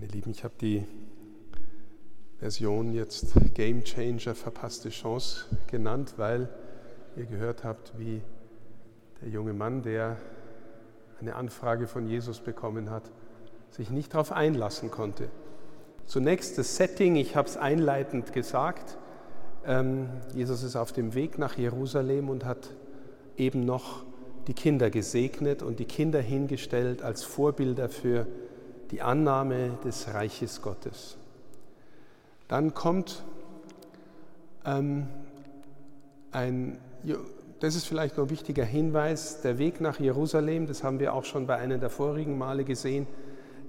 Meine Lieben, ich habe die Version jetzt Game Changer, verpasste Chance genannt, weil ihr gehört habt, wie der junge Mann, der eine Anfrage von Jesus bekommen hat, sich nicht darauf einlassen konnte. Zunächst das Setting, ich habe es einleitend gesagt. Ähm, Jesus ist auf dem Weg nach Jerusalem und hat eben noch die Kinder gesegnet und die Kinder hingestellt als Vorbilder für die Annahme des Reiches Gottes. Dann kommt ähm, ein, das ist vielleicht noch ein wichtiger Hinweis, der Weg nach Jerusalem, das haben wir auch schon bei einem der vorigen Male gesehen,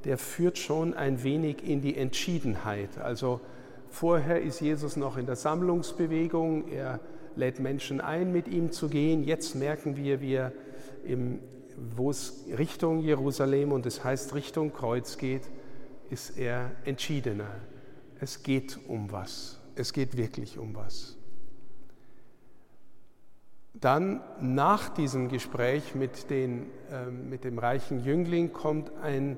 der führt schon ein wenig in die Entschiedenheit. Also vorher ist Jesus noch in der Sammlungsbewegung, er lädt Menschen ein, mit ihm zu gehen. Jetzt merken wir, wie er im wo es Richtung Jerusalem und es heißt Richtung Kreuz geht, ist er entschiedener. Es geht um was. Es geht wirklich um was. Dann nach diesem Gespräch mit, den, äh, mit dem reichen Jüngling kommt ein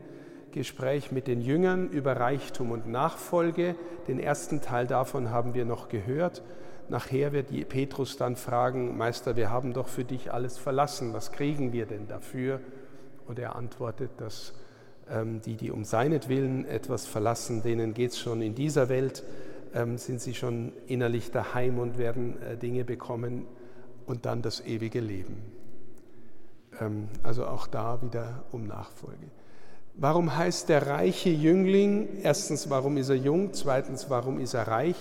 Gespräch mit den Jüngern über Reichtum und Nachfolge. Den ersten Teil davon haben wir noch gehört. Nachher wird Petrus dann fragen, Meister, wir haben doch für dich alles verlassen, was kriegen wir denn dafür? Und er antwortet, dass ähm, die, die um seinetwillen etwas verlassen, denen geht es schon in dieser Welt, ähm, sind sie schon innerlich daheim und werden äh, Dinge bekommen und dann das ewige Leben. Ähm, also auch da wieder um Nachfolge. Warum heißt der reiche Jüngling? Erstens, warum ist er jung? Zweitens, warum ist er reich?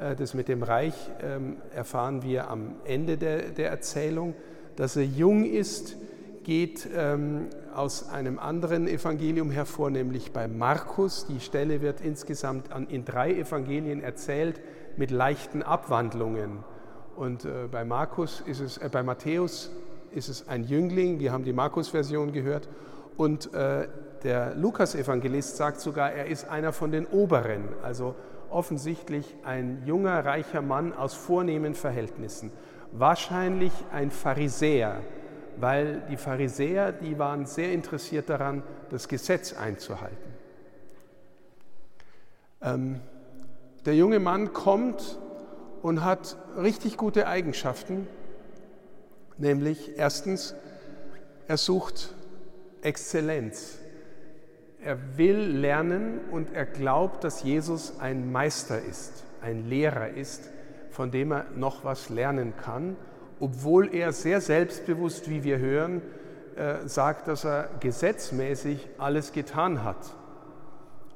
Äh, das mit dem Reich ähm, erfahren wir am Ende der, der Erzählung. Dass er jung ist, geht ähm, aus einem anderen Evangelium hervor, nämlich bei Markus. Die Stelle wird insgesamt in drei Evangelien erzählt mit leichten Abwandlungen. Und äh, bei Markus ist es, äh, bei Matthäus ist es ein Jüngling. Wir haben die Markus-Version gehört. Und der Lukas-Evangelist sagt sogar, er ist einer von den Oberen, also offensichtlich ein junger, reicher Mann aus vornehmen Verhältnissen. Wahrscheinlich ein Pharisäer, weil die Pharisäer, die waren sehr interessiert daran, das Gesetz einzuhalten. Ähm, der junge Mann kommt und hat richtig gute Eigenschaften, nämlich erstens, er sucht Exzellenz. Er will lernen und er glaubt, dass Jesus ein Meister ist, ein Lehrer ist, von dem er noch was lernen kann, obwohl er sehr selbstbewusst, wie wir hören, äh, sagt, dass er gesetzmäßig alles getan hat.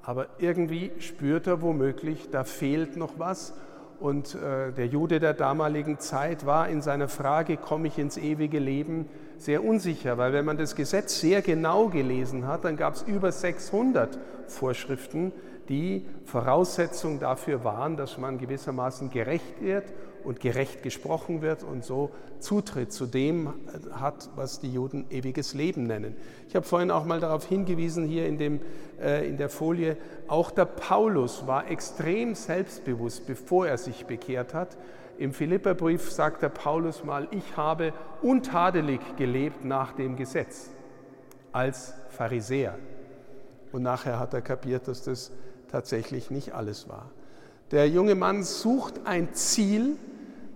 Aber irgendwie spürt er womöglich, da fehlt noch was. Und äh, der Jude der damaligen Zeit war in seiner Frage, komme ich ins ewige Leben, sehr unsicher, weil wenn man das Gesetz sehr genau gelesen hat, dann gab es über 600 Vorschriften, die Voraussetzung dafür waren, dass man gewissermaßen gerecht wird und gerecht gesprochen wird und so Zutritt zu dem hat, was die Juden ewiges Leben nennen. Ich habe vorhin auch mal darauf hingewiesen, hier in, dem, äh, in der Folie, auch der Paulus war extrem selbstbewusst, bevor er sich bekehrt hat. Im Philipperbrief sagt der Paulus mal, ich habe untadelig gelebt nach dem Gesetz als Pharisäer. Und nachher hat er kapiert, dass das tatsächlich nicht alles war. Der junge Mann sucht ein Ziel,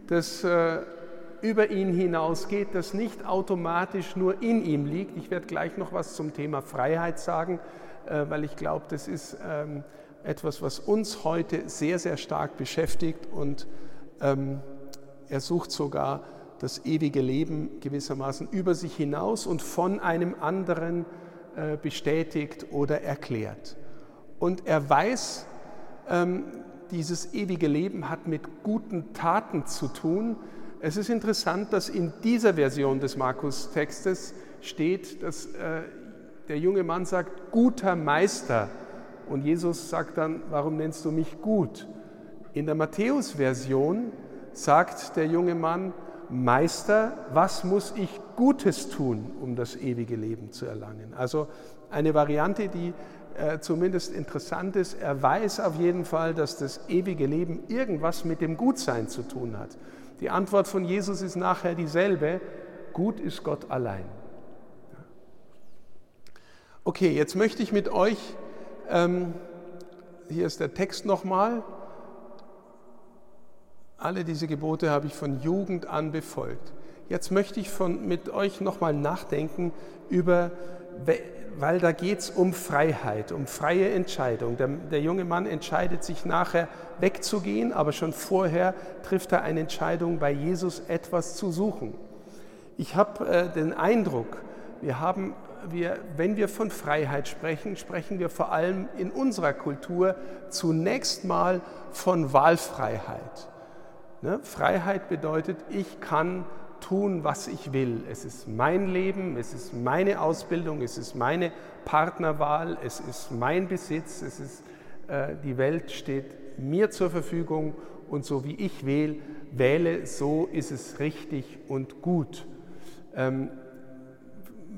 das äh, über ihn hinausgeht, das nicht automatisch nur in ihm liegt. Ich werde gleich noch was zum Thema Freiheit sagen, äh, weil ich glaube, das ist ähm, etwas, was uns heute sehr, sehr stark beschäftigt und ähm, er sucht sogar das ewige Leben gewissermaßen über sich hinaus und von einem anderen äh, bestätigt oder erklärt. Und er weiß, ähm, dieses ewige Leben hat mit guten Taten zu tun. Es ist interessant, dass in dieser Version des Markus-Textes steht, dass äh, der junge Mann sagt, guter Meister. Und Jesus sagt dann, warum nennst du mich gut? In der Matthäus-Version sagt der junge Mann, Meister, was muss ich Gutes tun, um das ewige Leben zu erlangen? Also eine Variante, die äh, zumindest interessant ist. Er weiß auf jeden Fall, dass das ewige Leben irgendwas mit dem Gutsein zu tun hat. Die Antwort von Jesus ist nachher dieselbe. Gut ist Gott allein. Okay, jetzt möchte ich mit euch ähm, hier ist der Text nochmal. Alle diese Gebote habe ich von Jugend an befolgt. Jetzt möchte ich von, mit euch nochmal nachdenken über, weil da geht es um Freiheit, um freie Entscheidung. Der, der, junge Mann entscheidet sich nachher wegzugehen, aber schon vorher trifft er eine Entscheidung, bei Jesus etwas zu suchen. Ich habe äh, den Eindruck, wir haben, wir, wenn wir von Freiheit sprechen, sprechen wir vor allem in unserer Kultur zunächst mal von Wahlfreiheit. Ne? Freiheit bedeutet, ich kann tun, was ich will. Es ist mein Leben, es ist meine Ausbildung, es ist meine Partnerwahl, es ist mein Besitz, es ist, äh, die Welt steht mir zur Verfügung und so wie ich wähle, wähle, so ist es richtig und gut. Ähm,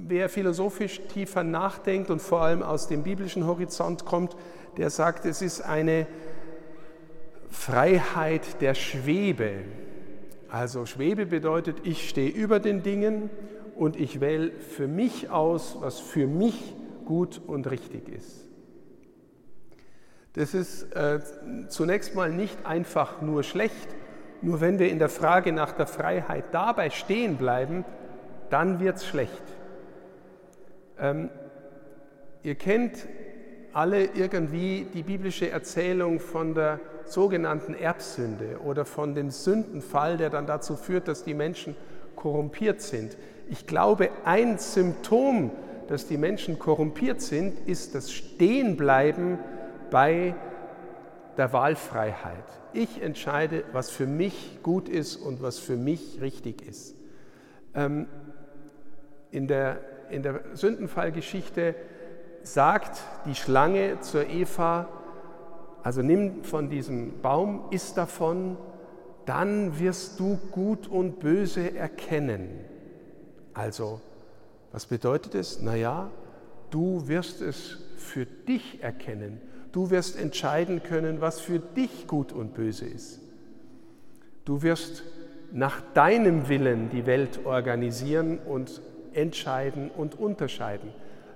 wer philosophisch tiefer nachdenkt und vor allem aus dem biblischen Horizont kommt, der sagt, es ist eine Freiheit der Schwebe. Also Schwebe bedeutet, ich stehe über den Dingen und ich wähle für mich aus, was für mich gut und richtig ist. Das ist äh, zunächst mal nicht einfach nur schlecht, nur wenn wir in der Frage nach der Freiheit dabei stehen bleiben, dann wird es schlecht. Ähm, ihr kennt alle irgendwie die biblische Erzählung von der sogenannten Erbsünde oder von dem Sündenfall, der dann dazu führt, dass die Menschen korrumpiert sind. Ich glaube, ein Symptom, dass die Menschen korrumpiert sind, ist das Stehenbleiben bei der Wahlfreiheit. Ich entscheide, was für mich gut ist und was für mich richtig ist. Ähm, in der, in der Sündenfallgeschichte sagt die Schlange zur Eva, also nimm von diesem Baum, iss davon, dann wirst du Gut und Böse erkennen. Also, was bedeutet es? Naja, du wirst es für dich erkennen. Du wirst entscheiden können, was für dich gut und böse ist. Du wirst nach deinem Willen die Welt organisieren und entscheiden und unterscheiden.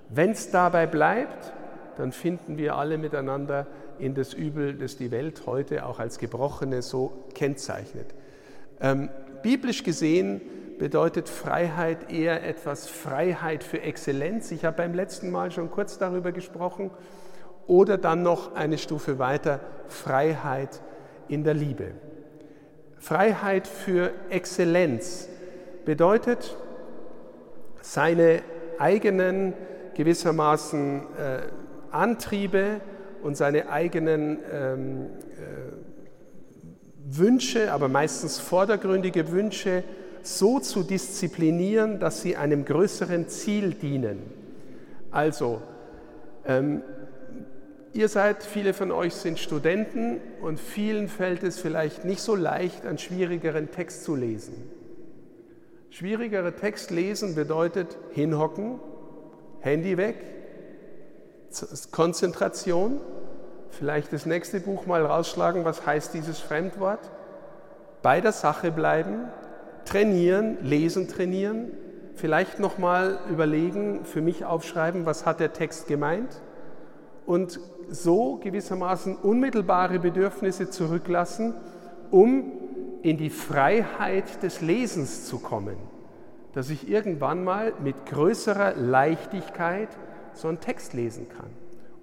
Wenn es dabei bleibt, dann finden wir alle miteinander in das Übel, das die Welt heute auch als Gebrochene so kennzeichnet. Ähm, biblisch gesehen bedeutet Freiheit eher etwas Freiheit für Exzellenz. Ich habe beim letzten Mal schon kurz darüber gesprochen. Oder dann noch eine Stufe weiter, Freiheit in der Liebe. Freiheit für Exzellenz bedeutet, seine eigenen gewissermaßen äh, Antriebe und seine eigenen ähm, äh, Wünsche, aber meistens vordergründige Wünsche, so zu disziplinieren, dass sie einem größeren Ziel dienen. Also, ähm, ihr seid, viele von euch sind Studenten und vielen fällt es vielleicht nicht so leicht, einen schwierigeren Text zu lesen. Schwierigere Text lesen bedeutet hinhocken, Handy weg, Konzentration, vielleicht das nächste Buch mal rausschlagen, was heißt dieses Fremdwort, bei der Sache bleiben, trainieren, lesen trainieren, vielleicht nochmal überlegen, für mich aufschreiben, was hat der Text gemeint? Und so gewissermaßen unmittelbare Bedürfnisse zurücklassen, um in die Freiheit des Lesens zu kommen, dass ich irgendwann mal mit größerer Leichtigkeit so einen Text lesen kann.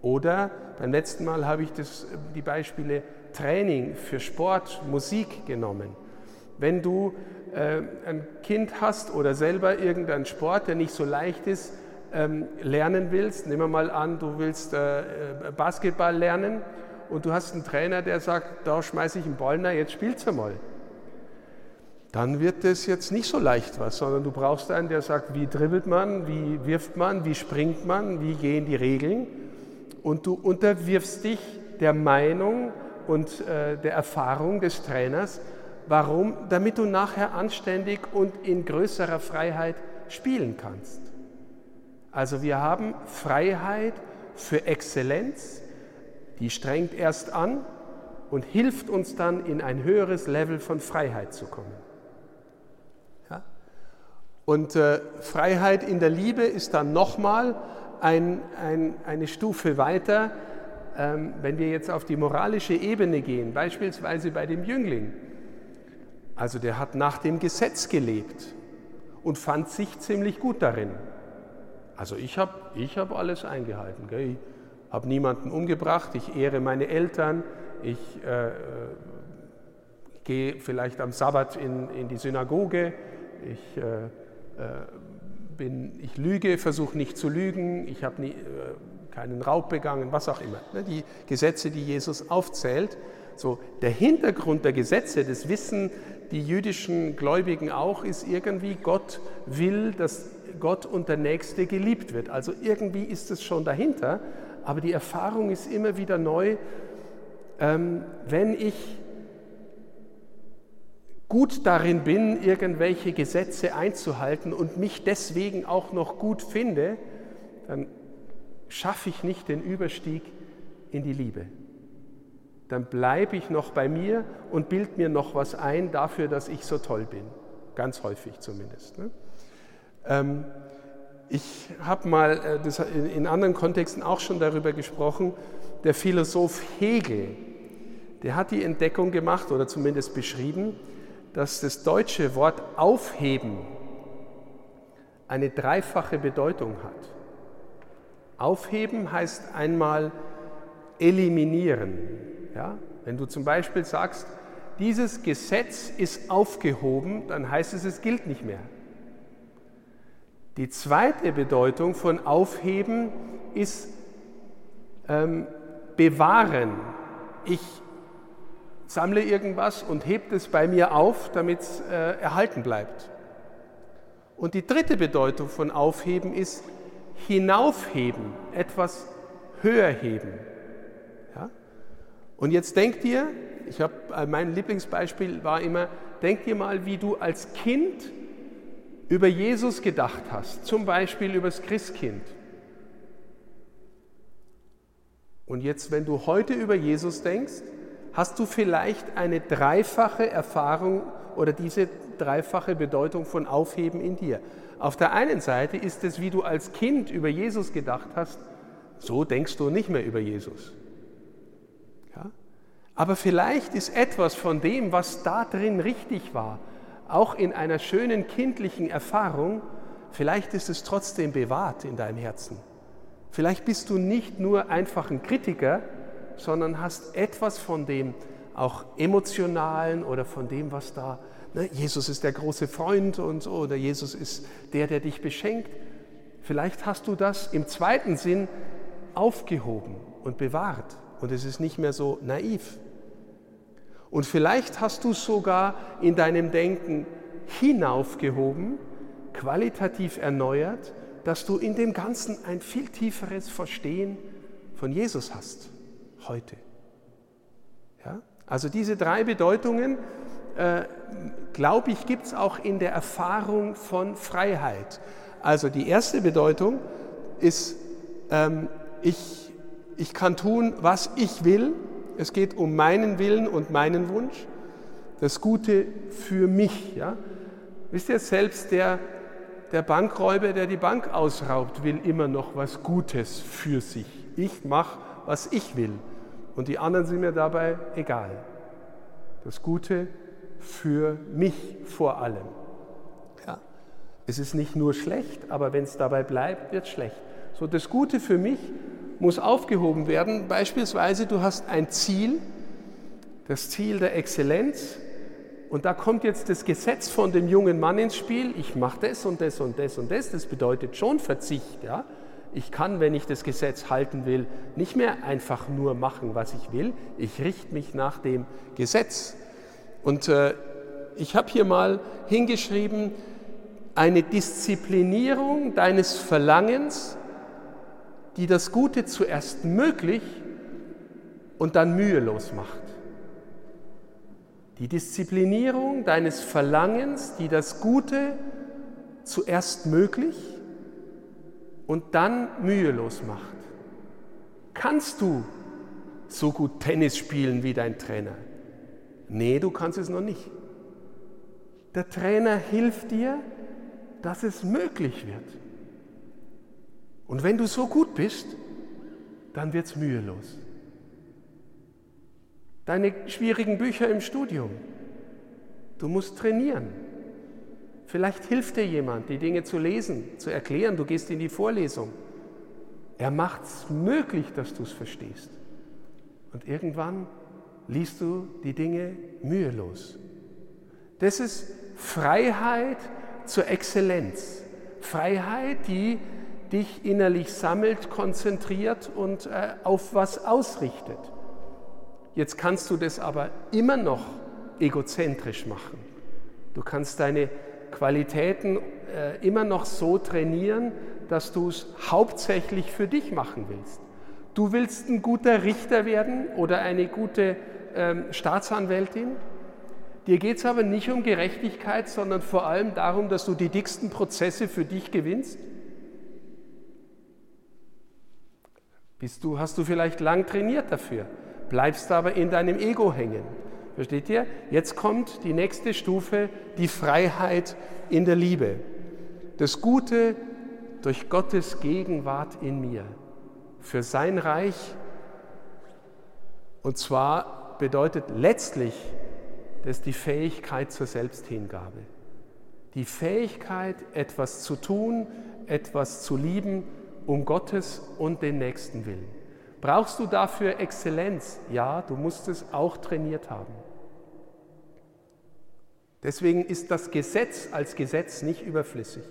Oder beim letzten Mal habe ich das, die Beispiele Training für Sport, Musik genommen. Wenn du äh, ein Kind hast oder selber irgendeinen Sport, der nicht so leicht ist, ähm, lernen willst, nehmen wir mal an, du willst äh, äh Basketball lernen und du hast einen Trainer, der sagt, da schmeiße ich einen Ball, na jetzt spielst du mal dann wird das jetzt nicht so leicht was, sondern du brauchst einen, der sagt, wie dribbelt man, wie wirft man, wie springt man, wie gehen die Regeln. Und du unterwirfst dich der Meinung und äh, der Erfahrung des Trainers. Warum? Damit du nachher anständig und in größerer Freiheit spielen kannst. Also wir haben Freiheit für Exzellenz, die strengt erst an und hilft uns dann in ein höheres Level von Freiheit zu kommen. Und äh, Freiheit in der Liebe ist dann nochmal ein, ein, eine Stufe weiter. ähm, wenn wir jetzt auf die moralische Ebene gehen, beispielsweise bei dem Jüngling, also der hat nach dem Gesetz gelebt und fand sich ziemlich gut darin. Also ich habe ich hab alles eingehalten. Gell? Ich habe niemanden umgebracht, ich ehre meine Eltern, ich äh, äh gehe vielleicht am Sabbat in, in die Synagoge, ich, äh, bin, ich lüge, versuche nicht zu lügen, ich habe nie, äh, keinen Raub begangen, was auch immer. Ne? Die Gesetze, die Jesus aufzählt. So, der Hintergrund der Gesetze, das wissen die jüdischen Gläubigen auch, ist irgendwie, Gott will, dass Gott und der Nächste geliebt wird. Also irgendwie ist es schon dahinter, aber die Erfahrung ist immer wieder neu, ähm, wenn ich gut darin bin, irgendwelche Gesetze einzuhalten und mich deswegen auch noch gut finde, dann schaffe ich nicht den Überstieg in die Liebe. Dann bleibe ich noch bei mir und bild mir noch was ein dafür, dass ich so toll bin. Ganz häufig zumindest. Ne? Ähm, ich habe mal äh, in anderen Kontexten auch schon darüber gesprochen. Der Philosoph Hegel, der hat die Entdeckung gemacht oder zumindest beschrieben, dass das deutsche Wort aufheben eine dreifache Bedeutung hat. Aufheben heißt einmal eliminieren. Ja? Wenn du zum Beispiel sagst, dieses Gesetz ist aufgehoben, dann heißt es, es gilt nicht mehr. Die zweite Bedeutung von aufheben ist ähm, bewahren. Ich sammle irgendwas und hebt es bei mir auf, damit es äh, erhalten bleibt. Und die dritte Bedeutung von aufheben ist hinaufheben, etwas höher heben. Ja? Und jetzt denk dir, ich habe äh, mein Lieblingsbeispiel war immer, denk dir mal, wie du als Kind über Jesus gedacht hast, zum Beispiel über das Christkind. Und jetzt, wenn du heute über Jesus denkst, hast du vielleicht eine dreifache Erfahrung oder diese dreifache Bedeutung von Aufheben in dir. Auf der einen Seite ist es, wie du als Kind über Jesus gedacht hast, so denkst du nicht mehr über Jesus. Ja? Aber vielleicht ist etwas von dem, was da drin richtig war, auch in einer schönen kindlichen Erfahrung, vielleicht ist es trotzdem bewahrt in deinem Herzen. Vielleicht bist du nicht nur einfach ein Kritiker, sondern hast etwas von dem auch emotionalen oder von dem, was da Ne? Jesus ist der große Freund und so, oder Jesus ist der, der dich beschenkt. Vielleicht hast du das im zweiten Sinn aufgehoben und bewahrt und es ist nicht mehr so naiv. Und vielleicht hast du sogar in deinem Denken hinaufgehoben, qualitativ erneuert, dass du in dem Ganzen ein viel tieferes Verstehen von Jesus hast heute. Ja? Also diese drei Bedeutungen äh, glaube ich, gibt es auch in der Erfahrung von Freiheit. Also die erste Bedeutung ist, ähm, ich, ich kann tun, was ich will. Es geht um meinen Willen und meinen Wunsch. Das Gute für mich. Ja? Wisst ihr, selbst der, der Bankräuber, der die Bank ausraubt, will immer noch was Gutes für sich. Ich mache, was ich will. Und die anderen sind mir dabei egal. Das Gute für mich vor allem. Ja. Es ist nicht nur schlecht, aber wenn es dabei bleibt, wird es schlecht. So, das Gute für mich muss aufgehoben werden. Beispielsweise, du hast ein Ziel, das Ziel der Exzellenz, und da kommt jetzt das Gesetz von dem jungen Mann ins Spiel. Ich mache das und das und das und das. Das bedeutet schon Verzicht. Ja? Ich kann, wenn ich das Gesetz halten will, nicht mehr einfach nur machen, was ich will. Ich richte mich nach dem Gesetz. Und äh, ich habe hier mal hingeschrieben, eine Disziplinierung deines Verlangens, die das Gute zuerst möglich und dann mühelos macht. Die Disziplinierung deines Verlangens, die das Gute zuerst möglich und dann mühelos macht. Kannst du so gut Tennis spielen wie dein Trainer? Nee, du kannst es noch nicht. Der Trainer hilft dir, dass es möglich wird. Und wenn du so gut bist, dann wird es mühelos. Deine schwierigen Bücher im Studium. Du musst trainieren. Vielleicht hilft dir jemand, die Dinge zu lesen, zu erklären. Du gehst in die Vorlesung. Er macht es möglich, dass du es verstehst. Und irgendwann liest du die Dinge mühelos. Das ist Freiheit zur Exzellenz. Freiheit, die dich innerlich sammelt, konzentriert und äh, auf was ausrichtet. Jetzt kannst du das aber immer noch egozentrisch machen. Du kannst deine Qualitäten äh, immer noch so trainieren, dass du es hauptsächlich für dich machen willst. Du willst ein guter Richter werden oder eine gute ähm, Staatsanwältin. Dir geht es aber nicht um Gerechtigkeit, sondern vor allem darum, dass du die dicksten Prozesse für dich gewinnst. Bist du, hast du vielleicht lang trainiert dafür, bleibst aber in deinem Ego hängen. Versteht ihr? Jetzt kommt die nächste Stufe, die Freiheit in der Liebe. Das Gute durch Gottes Gegenwart in mir. Für sein Reich. Und zwar bedeutet letztlich das die Fähigkeit zur Selbsthingabe. Die Fähigkeit, etwas zu tun, etwas zu lieben, um Gottes und den Nächsten willen. Brauchst du dafür Exzellenz? Ja, du musst es auch trainiert haben. Deswegen ist das Gesetz als Gesetz nicht überflüssig.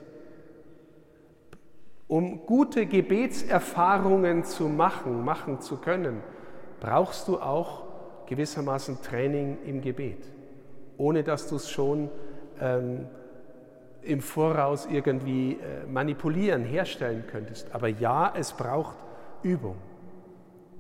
Um gute Gebetserfahrungen zu machen, machen zu können, brauchst du auch gewissermaßen Training im Gebet, ohne dass du es schon ähm, im Voraus irgendwie äh, manipulieren, herstellen könntest. Aber ja, es braucht Übung.